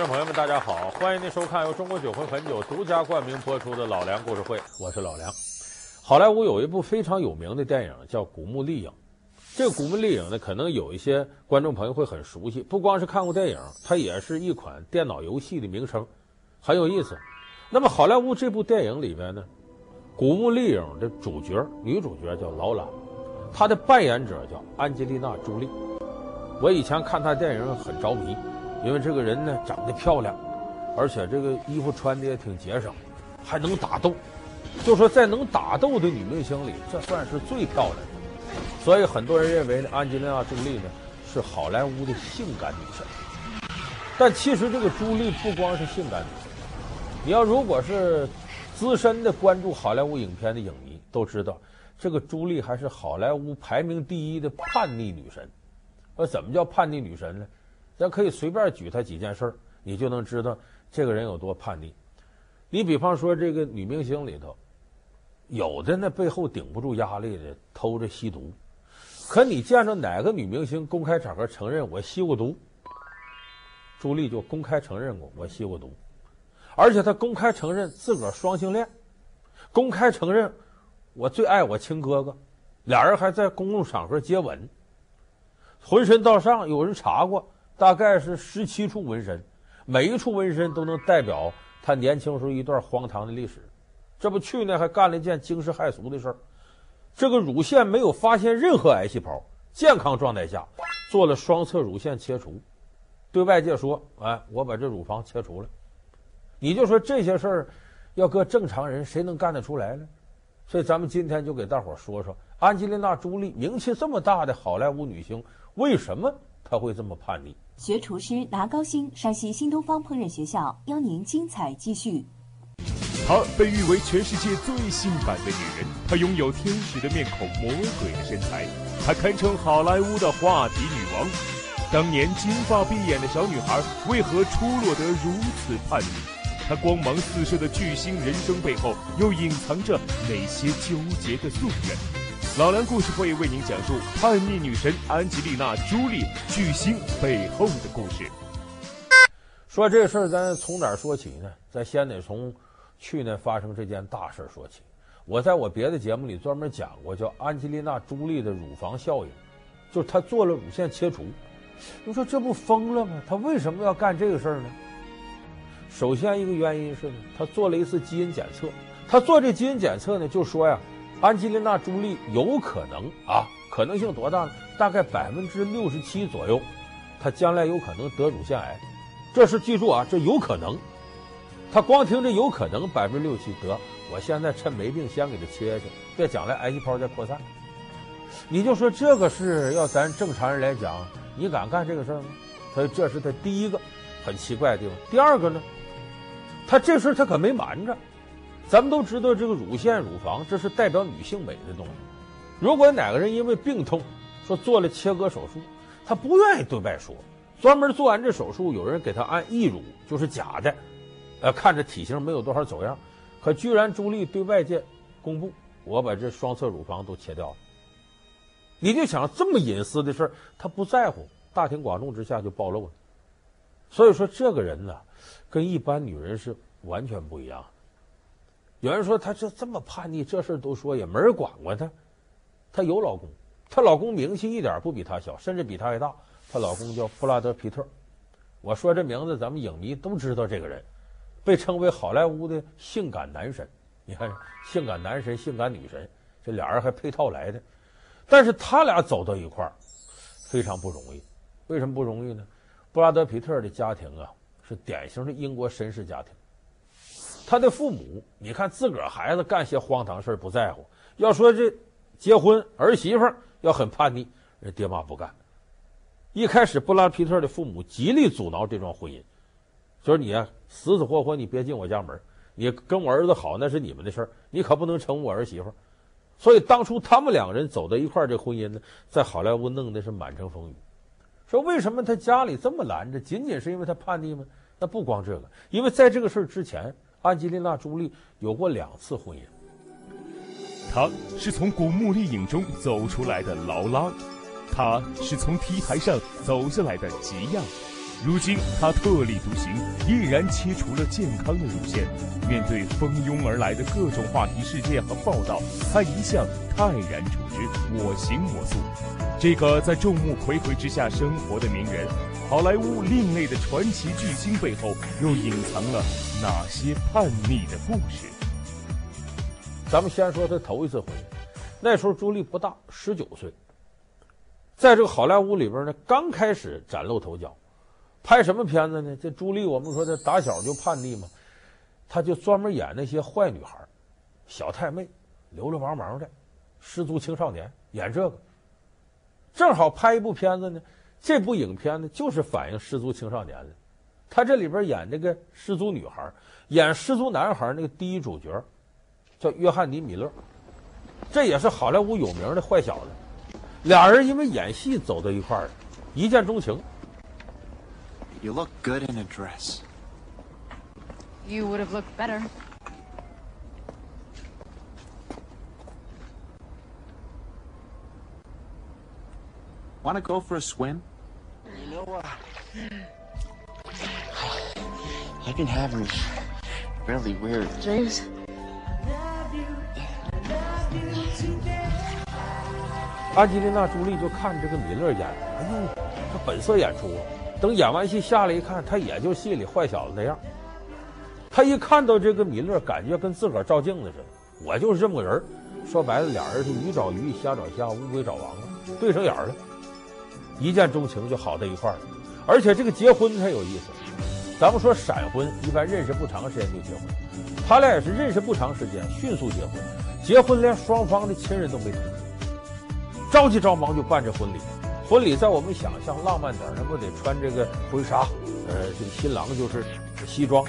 观众朋友们，大家好，欢迎您收看由中国酒魂汾酒独家冠名播出的《老梁故事会》，我是老梁。好莱坞有一部非常有名的电影叫《古墓丽影》，这个《古墓丽影》呢，可能有一些观众朋友会很熟悉，不光是看过电影，它也是一款电脑游戏的名称，很有意思。那么好莱坞这部电影里边呢，《古墓丽影》的主角女主角叫劳拉，她的扮演者叫安吉丽娜·朱莉。我以前看她电影很着迷。因为这个人呢长得漂亮，而且这个衣服穿的也挺节省，还能打斗。就说在能打斗的女明星里，这算是最漂亮的。所以很多人认为呢，安吉丽娜·朱莉呢是好莱坞的性感女神。但其实这个朱莉不光是性感女神，你要如果是资深的关注好莱坞影片的影迷，都知道这个朱莉还是好莱坞排名第一的叛逆女神。那怎么叫叛逆女神呢？咱可以随便举他几件事儿，你就能知道这个人有多叛逆。你比方说，这个女明星里头，有的那背后顶不住压力的偷着吸毒，可你见着哪个女明星公开场合承认我吸过毒？朱莉就公开承认过我吸过毒，而且她公开承认自个儿双性恋，公开承认我最爱我亲哥哥，俩人还在公共场合接吻，浑身到上有人查过。大概是十七处纹身，每一处纹身都能代表他年轻时候一段荒唐的历史。这不去年还干了一件惊世骇俗的事儿，这个乳腺没有发现任何癌细胞，健康状态下做了双侧乳腺切除，对外界说：“哎，我把这乳房切除了。”你就说这些事儿，要搁正常人谁能干得出来呢？所以咱们今天就给大伙儿说说安吉丽娜·朱莉，名气这么大的好莱坞女星，为什么她会这么叛逆？学厨师拿高薪，山西新东方烹饪学校邀您精彩继续。她被誉为全世界最性感的女人，她拥有天使的面孔，魔鬼的身材，她堪称好莱坞的话题女王。当年金发碧眼的小女孩，为何出落得如此叛逆？她光芒四射的巨星人生背后，又隐藏着哪些纠结的夙愿？老梁故事会为您讲述叛逆女神安吉丽娜·朱莉巨星背后的故事。说这事儿，咱从哪儿说起呢？咱先得从去年发生这件大事说起。我在我别的节目里专门讲过，叫安吉丽娜·朱莉的乳房效应，就是她做了乳腺切除。你说这不疯了吗？她为什么要干这个事儿呢？首先一个原因是呢，她做了一次基因检测。她做这基因检测呢，就说呀。安吉丽娜·朱莉有可能啊，可能性多大呢？大概百分之六十七左右，她将来有可能得乳腺癌。这是记住啊，这有可能。她光听这有可能百分之六七得，我现在趁没病先给她切去，别将来癌细胞再扩散。你就说这个事要咱正常人来讲，你敢干这个事儿吗？所以这是他第一个很奇怪的地方。第二个呢，他这事儿他可没瞒着。咱们都知道，这个乳腺、乳房，这是代表女性美的东西。如果哪个人因为病痛说做了切割手术，他不愿意对外说，专门做完这手术，有人给他按义乳，就是假的，呃，看着体型没有多少走样，可居然朱莉对外界公布，我把这双侧乳房都切掉了。你就想这么隐私的事儿，他不在乎，大庭广众之下就暴露了。所以说，这个人呢，跟一般女人是完全不一样。有人说她这这么叛逆，这事都说也没人管过她。她有老公，她老公名气一点不比她小，甚至比她还大。她老公叫布拉德皮特。我说这名字，咱们影迷都知道这个人，被称为好莱坞的性感男神。你看，性感男神、性感女神，这俩人还配套来的。但是他俩走到一块儿，非常不容易。为什么不容易呢？布拉德皮特的家庭啊，是典型的英国绅士家庭。他的父母，你看自个儿孩子干些荒唐事儿不在乎，要说这结婚儿媳妇要很叛逆，人爹妈不干。一开始布拉皮特的父母极力阻挠这桩婚姻，就是你啊，死死活活你别进我家门，你跟我儿子好那是你们的事儿，你可不能成我儿媳妇。所以当初他们两个人走到一块儿，这婚姻呢，在好莱坞弄的是满城风雨。说为什么他家里这么拦着？仅仅是因为他叛逆吗？那不光这个，因为在这个事儿之前。安吉丽娜·朱莉有过两次婚姻，她是从古墓丽影中走出来的劳拉，她是从 T 台上走下来的吉亚，如今她特立独行，毅然切除了健康的乳腺。面对蜂拥而来的各种话题事件和报道，她一向泰然处之，我行我素。这个在众目睽睽之下生活的名人，好莱坞另类的传奇巨星背后，又隐藏了哪些叛逆的故事？咱们先说他头一次婚姻，那时候朱莉不大，十九岁，在这个好莱坞里边呢，刚开始崭露头角。拍什么片子呢？这朱莉，我们说她打小就叛逆嘛，她就专门演那些坏女孩，小太妹，流流氓氓的，失足青少年，演这个。正好拍一部片子呢，这部影片呢就是反映失足青少年的。他这里边演那个失足女孩，演失足男孩那个第一主角叫约翰尼·米勒，这也是好莱坞有名的坏小子。俩人因为演戏走到一块儿，一见钟情。You look good in a dress. You would have looked better. Want to go for a swim? You know what? I've been having really weird dreams. 安吉丽娜·朱莉就看这个米勒演，哎呦，这本色演出！等演完戏下来一看，他也就戏里坏小子那样。他一看到这个米勒，感觉跟自个儿照镜子似的。我就是这么个人。说白了，俩人是鱼找鱼，虾找虾，乌龟找王了，对上眼了，一见钟情就好在一块儿了。而且这个结婚才有意思。咱们说闪婚，一般认识不长时间就结婚。他俩也是认识不长时间，迅速结婚。结婚连双方的亲人都没通知，着急着忙就办这婚礼。婚礼在我们想象浪漫点，那不得穿这个婚纱？呃，这个新郎就是西装、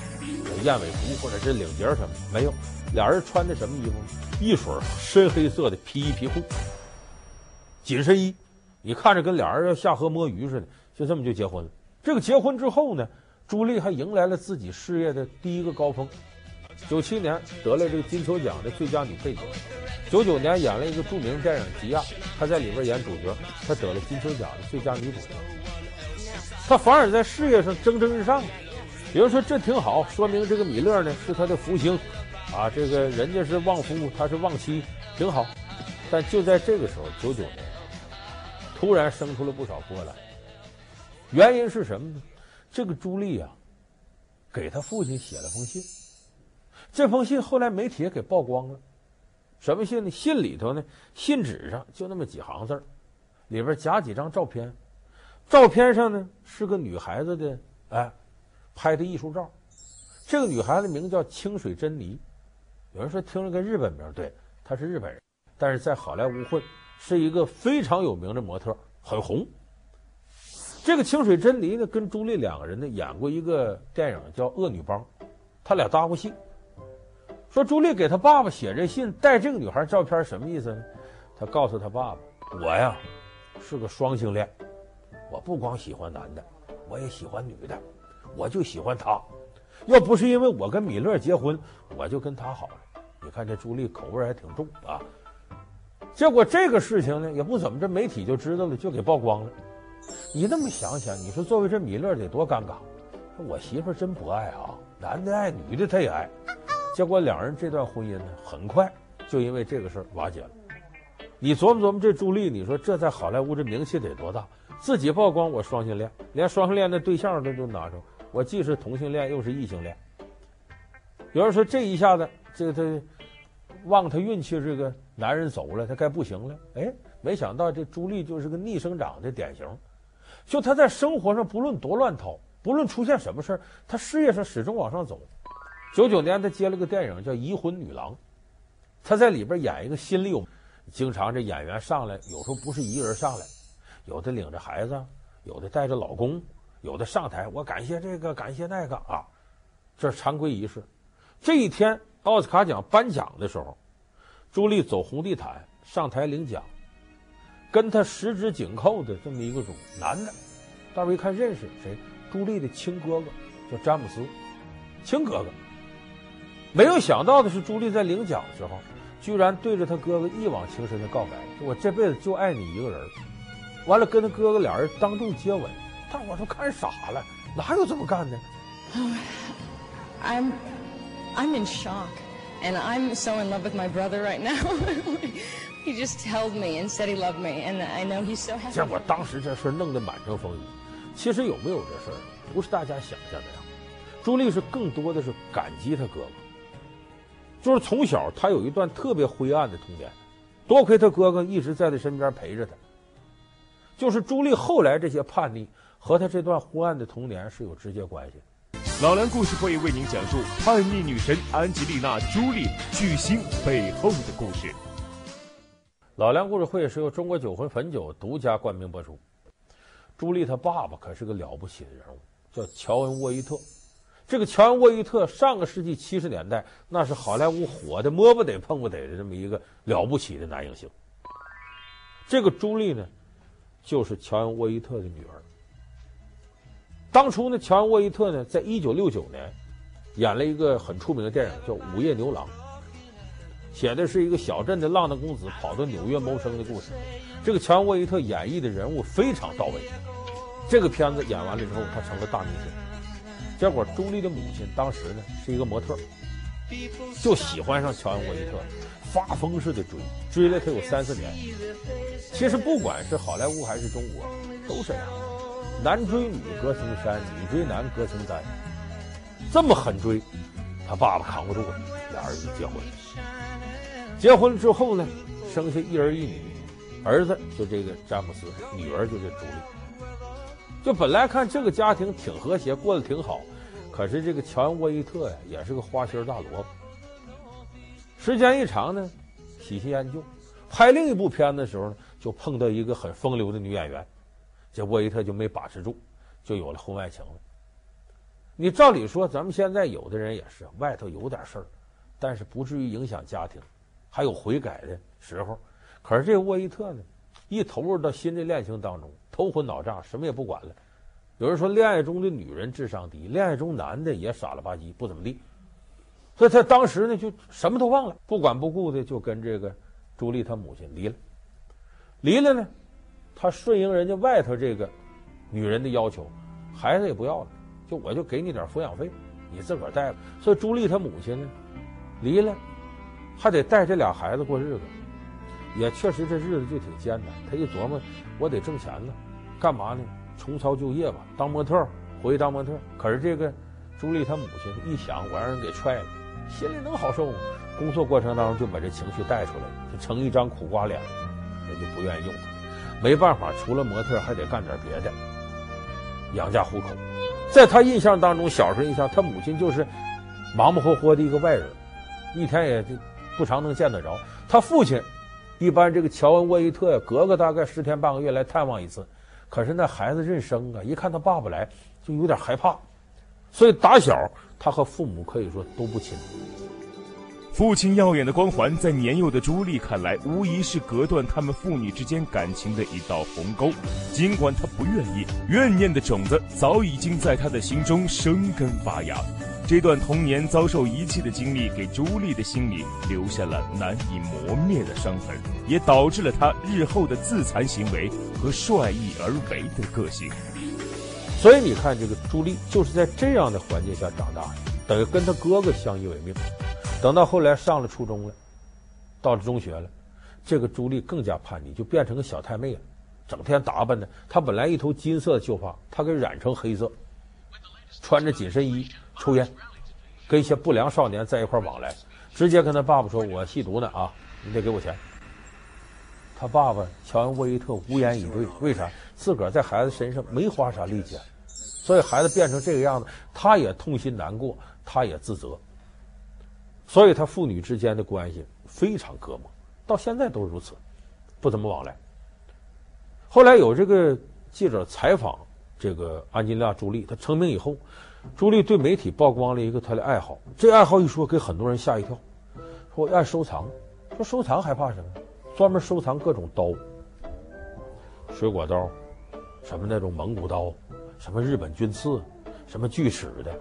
燕尾服或者是领结什么？没有，俩人穿的什么衣服？一水深黑色的皮衣皮裤，紧身衣，你看着跟俩人要下河摸鱼似的，就这么就结婚了。这个结婚之后呢，朱莉还迎来了自己事业的第一个高峰，九七年得了这个金球奖的最佳女配角。九九年演了一个著名电影《吉亚》，她在里边演主角，她得了金球奖的最佳女主角。她反而在事业上蒸蒸日上。有人说这挺好，说明这个米勒呢是她的福星，啊，这个人家是旺夫，她是旺妻，挺好。但就在这个时候，九九年，突然生出了不少波澜。原因是什么呢？这个朱莉啊，给她父亲写了封信，这封信后来媒体也给曝光了。什么信呢？信里头呢，信纸上就那么几行字儿，里边夹几张照片，照片上呢是个女孩子的哎拍的艺术照，这个女孩子名叫清水珍妮，有人说听着跟日本名，对，她是日本人，但是在好莱坞混，是一个非常有名的模特，很红。这个清水珍妮呢，跟朱莉两个人呢演过一个电影叫《恶女帮》，他俩搭过戏。说朱莉给他爸爸写这信，带这个女孩照片，什么意思呢？他告诉他爸爸：“我呀是个双性恋，我不光喜欢男的，我也喜欢女的，我就喜欢她。要不是因为我跟米勒结婚，我就跟他好了。你看这朱莉口味还挺重啊。结果这个事情呢，也不怎么，这媒体就知道了，就给曝光了。你那么想想，你说作为这米勒得多尴尬？我媳妇真不爱啊，男的爱，女的他也爱。”结果两人这段婚姻呢，很快就因为这个事儿瓦解了。你琢磨琢磨，这朱莉，你说这在好莱坞这名气得多大？自己曝光我双性恋，连双性恋的对象都都拿着，我既是同性恋又是异性恋。有人说这一下子，这个望他运气，这个男人走了，他该不行了。哎，没想到这朱莉就是个逆生长的典型，就他在生活上不论多乱套，不论出现什么事儿，他事业上始终往上走。九九年，他接了个电影叫《移魂女郎》，他在里边演一个心里有，经常这演员上来，有时候不是一个人上来，有的领着孩子，有的带着老公，有的上台，我感谢这个，感谢那个啊，这是常规仪式。这一天奥斯卡奖颁奖的时候，朱莉走红地毯上台领奖，跟他十指紧扣的这么一个主男的，大伙一看认识谁？朱莉的亲哥哥叫詹姆斯，亲哥哥。没有想到的是，朱莉在领奖的时候，居然对着他哥哥一往情深的告白：“我这辈子就爱你一个人。”完了，跟他哥哥俩人当众接吻。大伙都看傻了，哪有这么干的？I'm, I'm in shock, and I'm so in love with my brother right now. he just held me and said he loved me, and I know he's so happy. 结果当时这事弄得满城风雨。其实有没有这事，不是大家想象的呀。朱莉是更多的是感激他哥哥，就是从小他有一段特别灰暗的童年，多亏他哥哥一直在他身边陪着他。就是朱莉后来这些叛逆和他这段昏暗的童年是有直接关系的。老梁故事会为您讲述叛逆女神安吉丽娜·朱莉巨星背后的故事。老梁故事会是由中国酒魂汾酒独家冠名播出。朱莉她爸爸可是个了不起的人物，叫乔恩·沃伊特。这个乔恩·沃伊特，上个世纪七十年代那是好莱坞火的摸不得碰不得的这么一个了不起的男影星。这个朱莉呢，就是乔恩·沃伊特的女儿。当初呢，乔恩·沃伊特呢，在一九六九年演了一个很出名的电影，叫《午夜牛郎》，写的是一个小镇的浪荡公子跑到纽约谋生的故事。这个乔恩·沃伊特演绎的人物非常到位。这个片子演完了之后，他成了大明星。结果，朱莉的母亲当时呢是一个模特，就喜欢上乔恩·沃伊特，发疯似的追，追了他有三四年。其实不管是好莱坞还是中国，都这样，男追女隔层山，女追男隔层山，这么狠追，他爸爸扛不住了，俩人就结婚。结婚之后呢，生下一儿一女，儿子就这个詹姆斯，女儿就这朱莉。就本来看这个家庭挺和谐，过得挺好。可是这个乔恩·沃伊特呀，也是个花心大萝卜。时间一长呢，喜新厌旧，拍另一部片子的时候呢，就碰到一个很风流的女演员，这沃伊特就没把持住，就有了婚外情了。你照理说，咱们现在有的人也是外头有点事儿，但是不至于影响家庭，还有悔改的时候。可是这沃伊特呢，一投入到新的恋情当中，头昏脑胀，什么也不管了。有人说，恋爱中的女人智商低，恋爱中男的也傻了吧唧，不怎么地。所以他当时呢，就什么都忘了，不管不顾的就跟这个朱莉她母亲离了。离了呢，他顺应人家外头这个女人的要求，孩子也不要了，就我就给你点抚养费，你自个儿带吧。所以朱莉她母亲呢，离了，还得带这俩孩子过日子，也确实这日子就挺艰难。他一琢磨，我得挣钱呢，干嘛呢？重操旧业吧，当模特，回去当模特。可是这个朱莉她母亲一想，我让人给踹了，心里能好受吗？工作过程当中就把这情绪带出来，就成一张苦瓜脸，那就不愿意用他。没办法，除了模特还得干点别的，养家糊口。在他印象当中，小时候印象，他母亲就是忙忙活活的一个外人，一天也就不常能见得着。他父亲一般这个乔恩·沃伊特呀，隔个大概十天半个月来探望一次。可是那孩子认生啊，一看他爸爸来，就有点害怕，所以打小他和父母可以说都不亲。父亲耀眼的光环，在年幼的朱莉看来，无疑是隔断他们父女之间感情的一道鸿沟。尽管他不愿意，怨念的种子早已经在他的心中生根发芽。这段童年遭受遗弃的经历，给朱莉的心里留下了难以磨灭的伤痕，也导致了她日后的自残行为和率意而为的个性。所以你看，这个朱莉就是在这样的环境下长大的，等于跟她哥哥相依为命。等到后来上了初中了，到了中学了，这个朱莉更加叛逆，就变成个小太妹了，整天打扮的。她本来一头金色的秀发，她给染成黑色，穿着紧身衣。抽烟，跟一些不良少年在一块往来，直接跟他爸爸说：“我吸毒呢啊，你得给我钱。”他爸爸乔恩·沃伊特无言以对。为啥？自个儿在孩子身上没花啥力气，所以孩子变成这个样子，他也痛心难过，他也自责。所以他父女之间的关系非常隔膜，到现在都如此，不怎么往来。后来有这个记者采访这个安吉丽娜·朱莉，她成名以后。朱莉对媒体曝光了一个她的爱好，这爱好一说给很多人吓一跳，说爱收藏，说收藏还怕什么？专门收藏各种刀，水果刀，什么那种蒙古刀，什么日本军刺，什么锯齿的，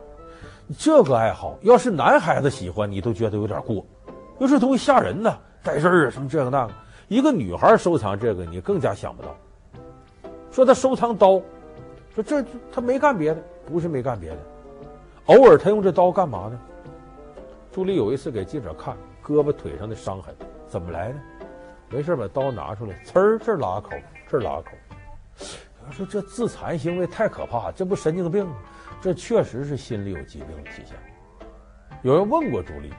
这个爱好要是男孩子喜欢，你都觉得有点过，因为这东西吓人呐，带刃儿啊，什么这个那个，一个女孩收藏这个，你更加想不到。说她收藏刀，说这她没干别的。不是没干别的，偶尔他用这刀干嘛呢？朱莉有一次给记者看胳膊腿上的伤痕，怎么来的？没事把刀拿出来，呲儿这儿拉口，这儿拉口。他说这自残行为太可怕，这不神经病吗？这确实是心理有疾病的体现。有人问过朱莉，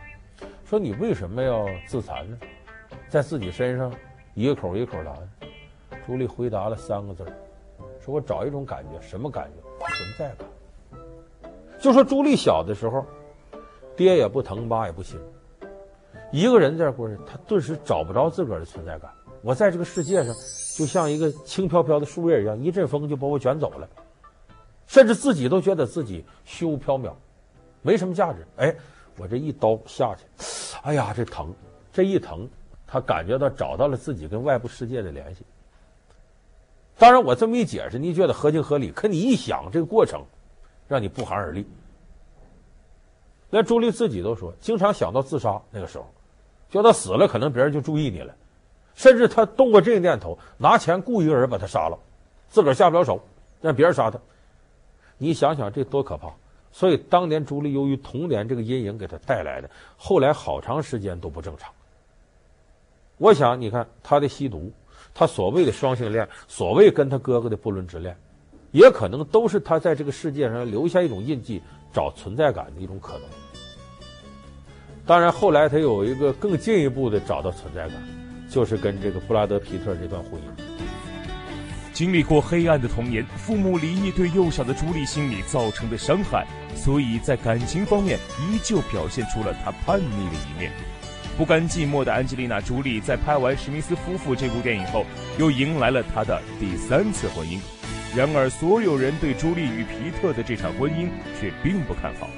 说你为什么要自残呢？在自己身上一个口一个口的。朱莉回答了三个字，说我找一种感觉，什么感觉？存在感。就说朱莉小的时候，爹也不疼，妈也不亲，一个人在这过日子，她顿时找不着自个儿的存在感。我在这个世界上，就像一个轻飘飘的树叶一样，一阵风就把我卷走了，甚至自己都觉得自己虚无缥缈，没什么价值。哎，我这一刀下去，哎呀，这疼！这一疼，他感觉到找到了自己跟外部世界的联系。当然，我这么一解释，你觉得合情合理。可你一想，这个过程，让你不寒而栗。连朱莉自己都说，经常想到自杀。那个时候，觉得死了，可能别人就注意你了。甚至他动过这个念头，拿钱雇一个人把他杀了，自个儿下不了手，让别人杀他。你想想这多可怕！所以当年朱莉由于童年这个阴影给他带来的，后来好长时间都不正常。我想，你看他的吸毒，他所谓的双性恋，所谓跟他哥哥的不伦之恋，也可能都是他在这个世界上留下一种印记，找存在感的一种可能。当然，后来他有一个更进一步的找到存在感，就是跟这个布拉德·皮特这段婚姻。经历过黑暗的童年，父母离异对幼小的朱莉心理造成的伤害，所以在感情方面依旧表现出了她叛逆的一面。不甘寂寞的安吉丽娜·朱莉在拍完《史密斯夫妇》这部电影后，又迎来了她的第三次婚姻。然而，所有人对朱莉与皮特的这场婚姻却并不看好。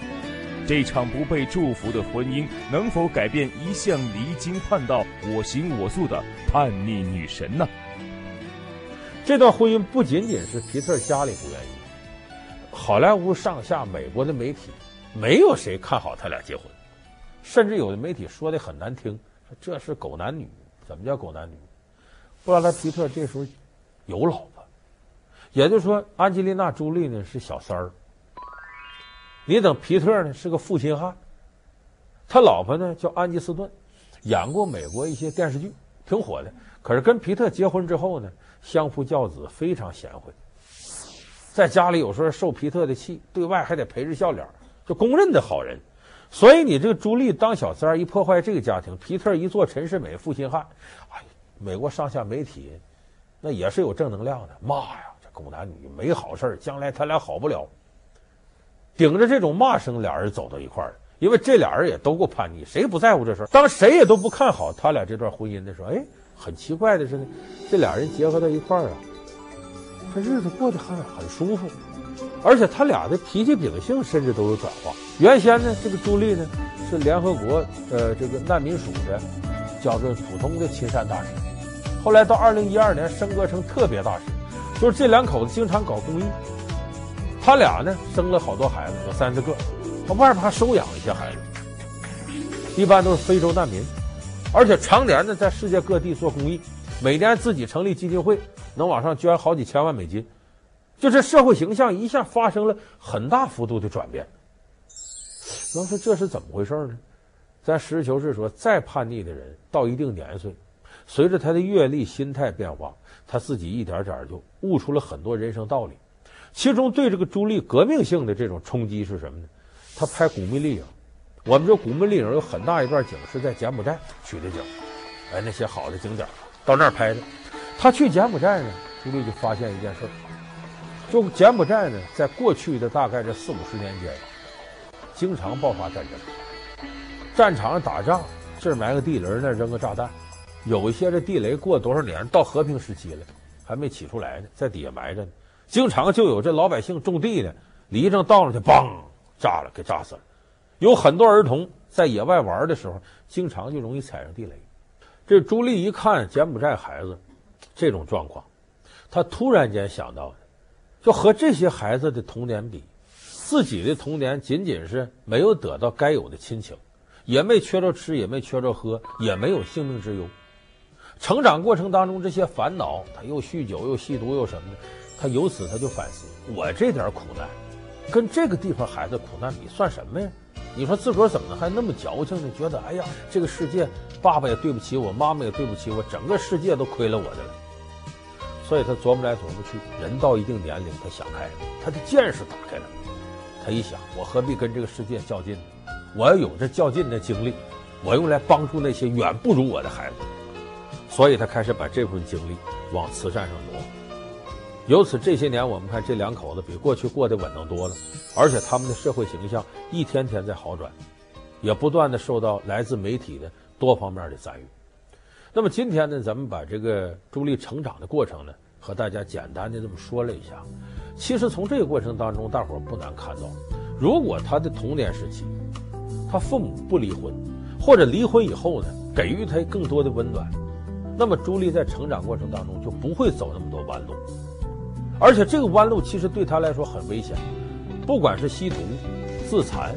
这场不被祝福的婚姻能否改变一向离经叛道、我行我素的叛逆女神呢？这段婚姻不仅仅是皮特家里不愿意，好莱坞上下美国的媒体没有谁看好他俩结婚，甚至有的媒体说的很难听，说这是狗男女。怎么叫狗男女？布拉德皮特这时候有老婆，也就是说，安吉丽娜朱莉呢是小三儿。你等皮特呢是个负心汉，他老婆呢叫安吉斯顿，演过美国一些电视剧，挺火的。可是跟皮特结婚之后呢，相夫教子，非常贤惠，在家里有时候受皮特的气，对外还得陪着笑脸，就公认的好人。所以你这个朱莉当小三儿一破坏这个家庭，皮特一做陈世美负心汉，哎，美国上下媒体那也是有正能量的，骂呀，这狗男女没好事，将来他俩好不了。顶着这种骂声，俩人走到一块儿，因为这俩人也都够叛逆，谁不在乎这事儿？当谁也都不看好他俩这段婚姻的时候，哎，很奇怪的是呢，这俩人结合到一块儿啊，这日子过得很很舒服，而且他俩的脾气秉性甚至都有转化。原先呢，这个朱莉呢是联合国呃这个难民署的，叫做普通的亲善大使，后来到二零一二年升格成特别大使，就是这两口子经常搞公益。他俩呢生了好多孩子，有三四个，他外边还收养一些孩子，一般都是非洲难民，而且常年呢在世界各地做公益，每年自己成立基金会，能往上捐好几千万美金，就这社会形象一下发生了很大幅度的转变。有人说这是怎么回事呢？咱实事求是说，再叛逆的人到一定年岁，随着他的阅历、心态变化，他自己一点点就悟出了很多人生道理。其中对这个朱莉革命性的这种冲击是什么呢？他拍《古密丽影》，我们这《古墓丽影》有很大一段景是在柬埔寨取的景，哎，那些好的景点到那儿拍的。他去柬埔寨呢，朱莉就发现一件事儿，就柬埔寨呢，在过去的大概这四五十年间，经常爆发战争，战场上打仗，这埋个地雷，那扔个炸弹，有一些这地雷过多少年到和平时期了，还没起出来呢，在底下埋着呢。经常就有这老百姓种地的，犁正倒上去，梆，炸了，给炸死了。有很多儿童在野外玩的时候，经常就容易踩上地雷。这朱莉一看柬埔寨孩子这种状况，她突然间想到，就和这些孩子的童年比，自己的童年仅仅是没有得到该有的亲情，也没缺着吃，也没缺着喝，也没有性命之忧。成长过程当中这些烦恼，他又酗酒，又吸毒，又什么的。他由此他就反思，我这点苦难，跟这个地方孩子苦难比，算什么呀？你说自个儿怎么还那么矫情呢？觉得哎呀，这个世界，爸爸也对不起我，妈妈也对不起我，整个世界都亏了我的了。所以他琢磨来琢磨去，人到一定年龄，他想开了，他的见识打开了。他一想，我何必跟这个世界较劲呢？我要有这较劲的精力，我用来帮助那些远不如我的孩子。所以他开始把这部分精力往慈善上挪。由此这些年，我们看这两口子比过去过得稳当多了，而且他们的社会形象一天天在好转，也不断的受到来自媒体的多方面的赞誉。那么今天呢，咱们把这个朱莉成长的过程呢，和大家简单的这么说了一下。其实从这个过程当中，大伙儿不难看到，如果他的童年时期，他父母不离婚，或者离婚以后呢，给予他更多的温暖，那么朱莉在成长过程当中就不会走那么多弯路。而且这个弯路其实对他来说很危险，不管是吸毒、自残，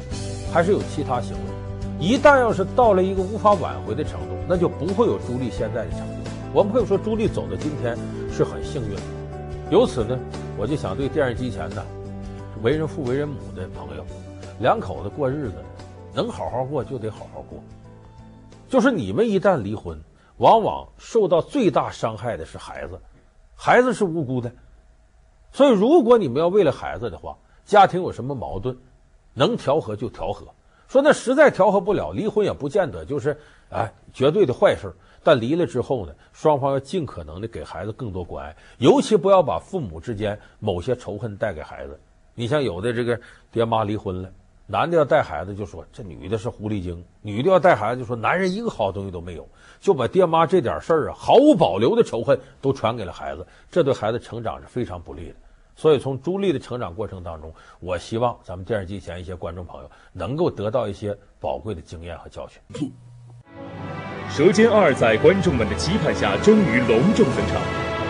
还是有其他行为，一旦要是到了一个无法挽回的程度，那就不会有朱莉现在的成就。我们可以说，朱莉走到今天是很幸运的。由此呢，我就想对电视机前的为人父为人母的朋友，两口子过日子，能好好过就得好好过。就是你们一旦离婚，往往受到最大伤害的是孩子，孩子是无辜的。所以，如果你们要为了孩子的话，家庭有什么矛盾，能调和就调和。说那实在调和不了，离婚也不见得就是哎绝对的坏事。但离了之后呢，双方要尽可能的给孩子更多关爱，尤其不要把父母之间某些仇恨带给孩子。你像有的这个爹妈离婚了，男的要带孩子就说这女的是狐狸精，女的要带孩子就说男人一个好东西都没有，就把爹妈这点事儿啊毫无保留的仇恨都传给了孩子，这对孩子成长是非常不利的。所以从朱莉的成长过程当中，我希望咱们电视机前一些观众朋友能够得到一些宝贵的经验和教训。《舌尖二》在观众们的期盼下终于隆重登场，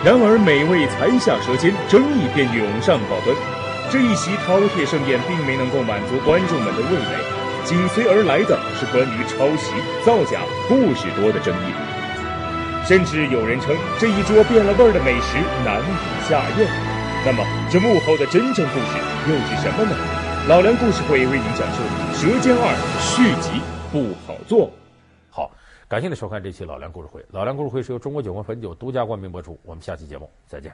然而每位才下舌尖，争议便涌上报端。这一席饕餮盛宴并没能够满足观众们的味蕾，紧随而来的是关于抄袭、造假、故事多的争议。甚至有人称这一桌变了味儿的美食难以下咽。那么，这幕后的真正故事又是什么呢？老梁故事会为您讲述《舌尖二》续集不好做。好，感谢您收看这期老梁故事会。老梁故事会是由中国酒国汾酒独家冠名播出。我们下期节目再见。